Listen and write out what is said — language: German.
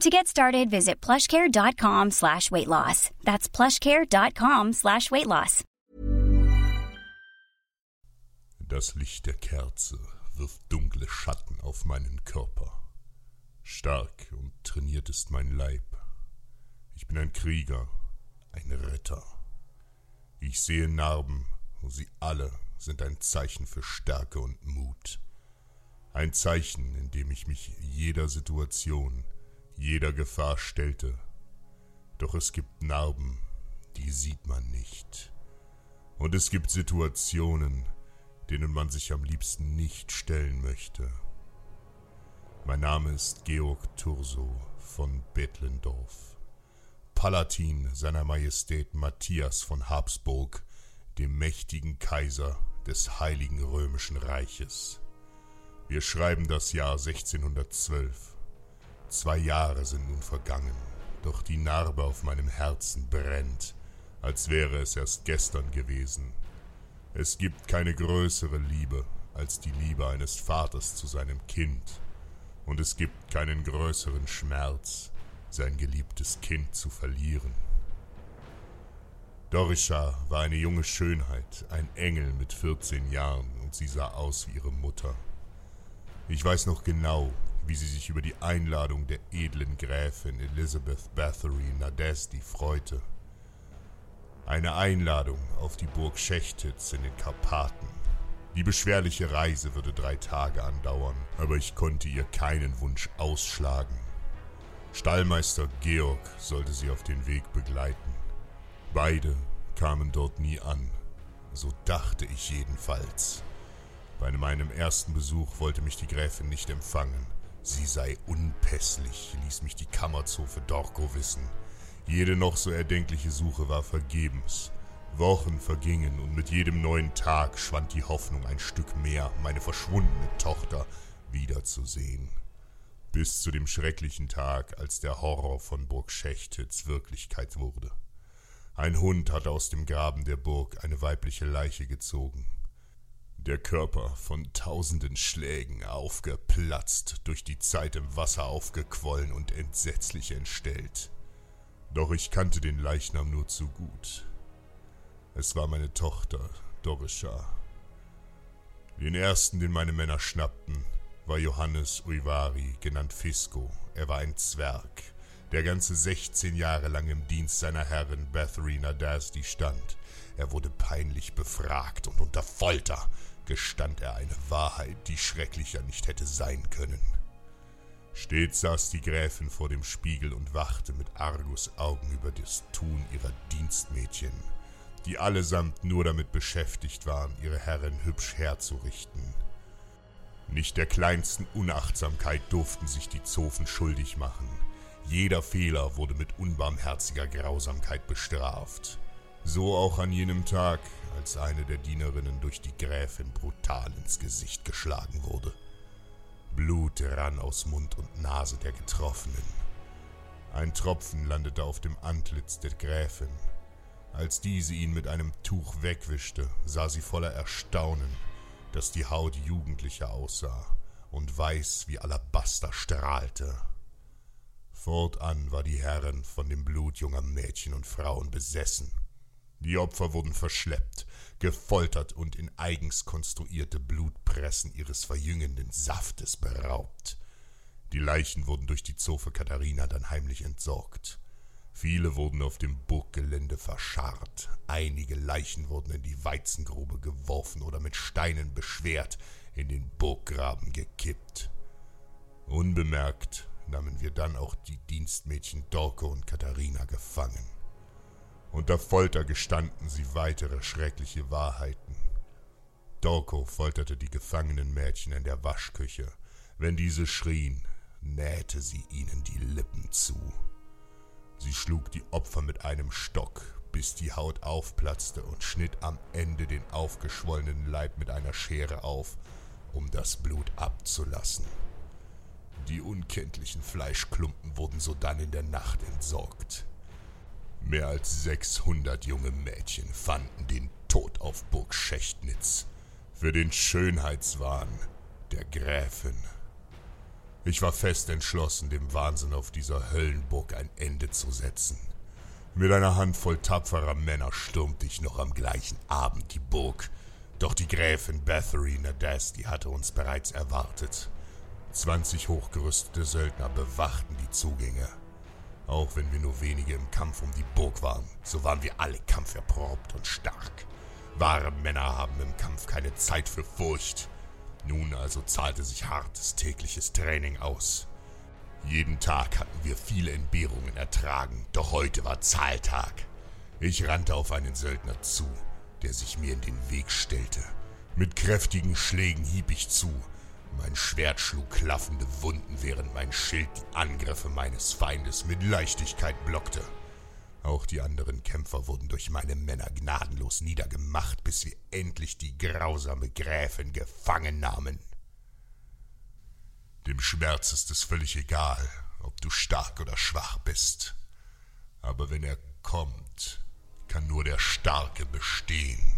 To get started, visit plushcare.com slash weight loss. That's plushcare.com slash weight loss. Das Licht der Kerze wirft dunkle Schatten auf meinen Körper. Stark und trainiert ist mein Leib. Ich bin ein Krieger, ein Ritter. Ich sehe Narben, und sie alle sind ein Zeichen für Stärke und Mut. Ein Zeichen, in dem ich mich jeder Situation, jeder Gefahr stellte. Doch es gibt Narben, die sieht man nicht. Und es gibt Situationen, denen man sich am liebsten nicht stellen möchte. Mein Name ist Georg Turso von Bethlendorf, Palatin seiner Majestät Matthias von Habsburg, dem mächtigen Kaiser des Heiligen Römischen Reiches. Wir schreiben das Jahr 1612. Zwei Jahre sind nun vergangen, doch die Narbe auf meinem Herzen brennt, als wäre es erst gestern gewesen. Es gibt keine größere Liebe als die Liebe eines Vaters zu seinem Kind, und es gibt keinen größeren Schmerz, sein geliebtes Kind zu verlieren. Dorisha war eine junge Schönheit, ein Engel mit 14 Jahren, und sie sah aus wie ihre Mutter. Ich weiß noch genau, wie sie sich über die Einladung der edlen Gräfin Elizabeth Bathory Nadesti freute. Eine Einladung auf die Burg Schechtitz in den Karpaten. Die beschwerliche Reise würde drei Tage andauern, aber ich konnte ihr keinen Wunsch ausschlagen. Stallmeister Georg sollte sie auf den Weg begleiten. Beide kamen dort nie an, so dachte ich jedenfalls. Bei meinem ersten Besuch wollte mich die Gräfin nicht empfangen. Sie sei unpässlich, ließ mich die Kammerzofe Dorko wissen. Jede noch so erdenkliche Suche war vergebens. Wochen vergingen und mit jedem neuen Tag schwand die Hoffnung ein Stück mehr, meine verschwundene Tochter wiederzusehen. Bis zu dem schrecklichen Tag, als der Horror von Burg Schechtitz Wirklichkeit wurde. Ein Hund hatte aus dem Graben der Burg eine weibliche Leiche gezogen. Der Körper von tausenden Schlägen aufgeplatzt, durch die Zeit im Wasser aufgequollen und entsetzlich entstellt. Doch ich kannte den Leichnam nur zu gut. Es war meine Tochter, Dorisha. Den ersten, den meine Männer schnappten, war Johannes Uivari, genannt Fisco. Er war ein Zwerg, der ganze 16 Jahre lang im Dienst seiner Herrin Bathory Dasdi stand. Er wurde peinlich befragt und unter Folter gestand er eine Wahrheit, die schrecklicher nicht hätte sein können. Stets saß die Gräfin vor dem Spiegel und wachte mit Argusaugen über das Tun ihrer Dienstmädchen, die allesamt nur damit beschäftigt waren, ihre Herrin hübsch herzurichten. Nicht der kleinsten Unachtsamkeit durften sich die Zofen schuldig machen. Jeder Fehler wurde mit unbarmherziger Grausamkeit bestraft. So auch an jenem Tag, als eine der Dienerinnen durch die Gräfin brutal ins Gesicht geschlagen wurde. Blut rann aus Mund und Nase der Getroffenen. Ein Tropfen landete auf dem Antlitz der Gräfin. Als diese ihn mit einem Tuch wegwischte, sah sie voller Erstaunen, dass die Haut jugendlicher aussah und weiß wie Alabaster strahlte. Fortan war die Herrin von dem Blut junger Mädchen und Frauen besessen. Die Opfer wurden verschleppt, gefoltert und in eigens konstruierte Blutpressen ihres verjüngenden Saftes beraubt. Die Leichen wurden durch die Zofe Katharina dann heimlich entsorgt. Viele wurden auf dem Burggelände verscharrt, einige Leichen wurden in die Weizengrube geworfen oder mit Steinen beschwert in den Burggraben gekippt. Unbemerkt nahmen wir dann auch die Dienstmädchen Dorke und Katharina gefangen. Unter Folter gestanden sie weitere schreckliche Wahrheiten. Dorko folterte die gefangenen Mädchen in der Waschküche. Wenn diese schrien, nähte sie ihnen die Lippen zu. Sie schlug die Opfer mit einem Stock, bis die Haut aufplatzte und schnitt am Ende den aufgeschwollenen Leib mit einer Schere auf, um das Blut abzulassen. Die unkenntlichen Fleischklumpen wurden sodann in der Nacht entsorgt. Mehr als 600 junge Mädchen fanden den Tod auf Burg Schächtnitz für den Schönheitswahn der Gräfin. Ich war fest entschlossen, dem Wahnsinn auf dieser Höllenburg ein Ende zu setzen. Mit einer Handvoll tapferer Männer stürmte ich noch am gleichen Abend die Burg, doch die Gräfin Bathory Nadasti hatte uns bereits erwartet. Zwanzig hochgerüstete Söldner bewachten die Zugänge. Auch wenn wir nur wenige im Kampf um die Burg waren, so waren wir alle kampferprobt und stark. Wahre Männer haben im Kampf keine Zeit für Furcht. Nun also zahlte sich hartes tägliches Training aus. Jeden Tag hatten wir viele Entbehrungen ertragen, doch heute war Zahltag. Ich rannte auf einen Söldner zu, der sich mir in den Weg stellte. Mit kräftigen Schlägen hieb ich zu. Mein Schwert schlug klaffende Wunden, während mein Schild die Angriffe meines Feindes mit Leichtigkeit blockte. Auch die anderen Kämpfer wurden durch meine Männer gnadenlos niedergemacht, bis wir endlich die grausame Gräfin gefangen nahmen. Dem Schmerz ist es völlig egal, ob du stark oder schwach bist. Aber wenn er kommt, kann nur der Starke bestehen.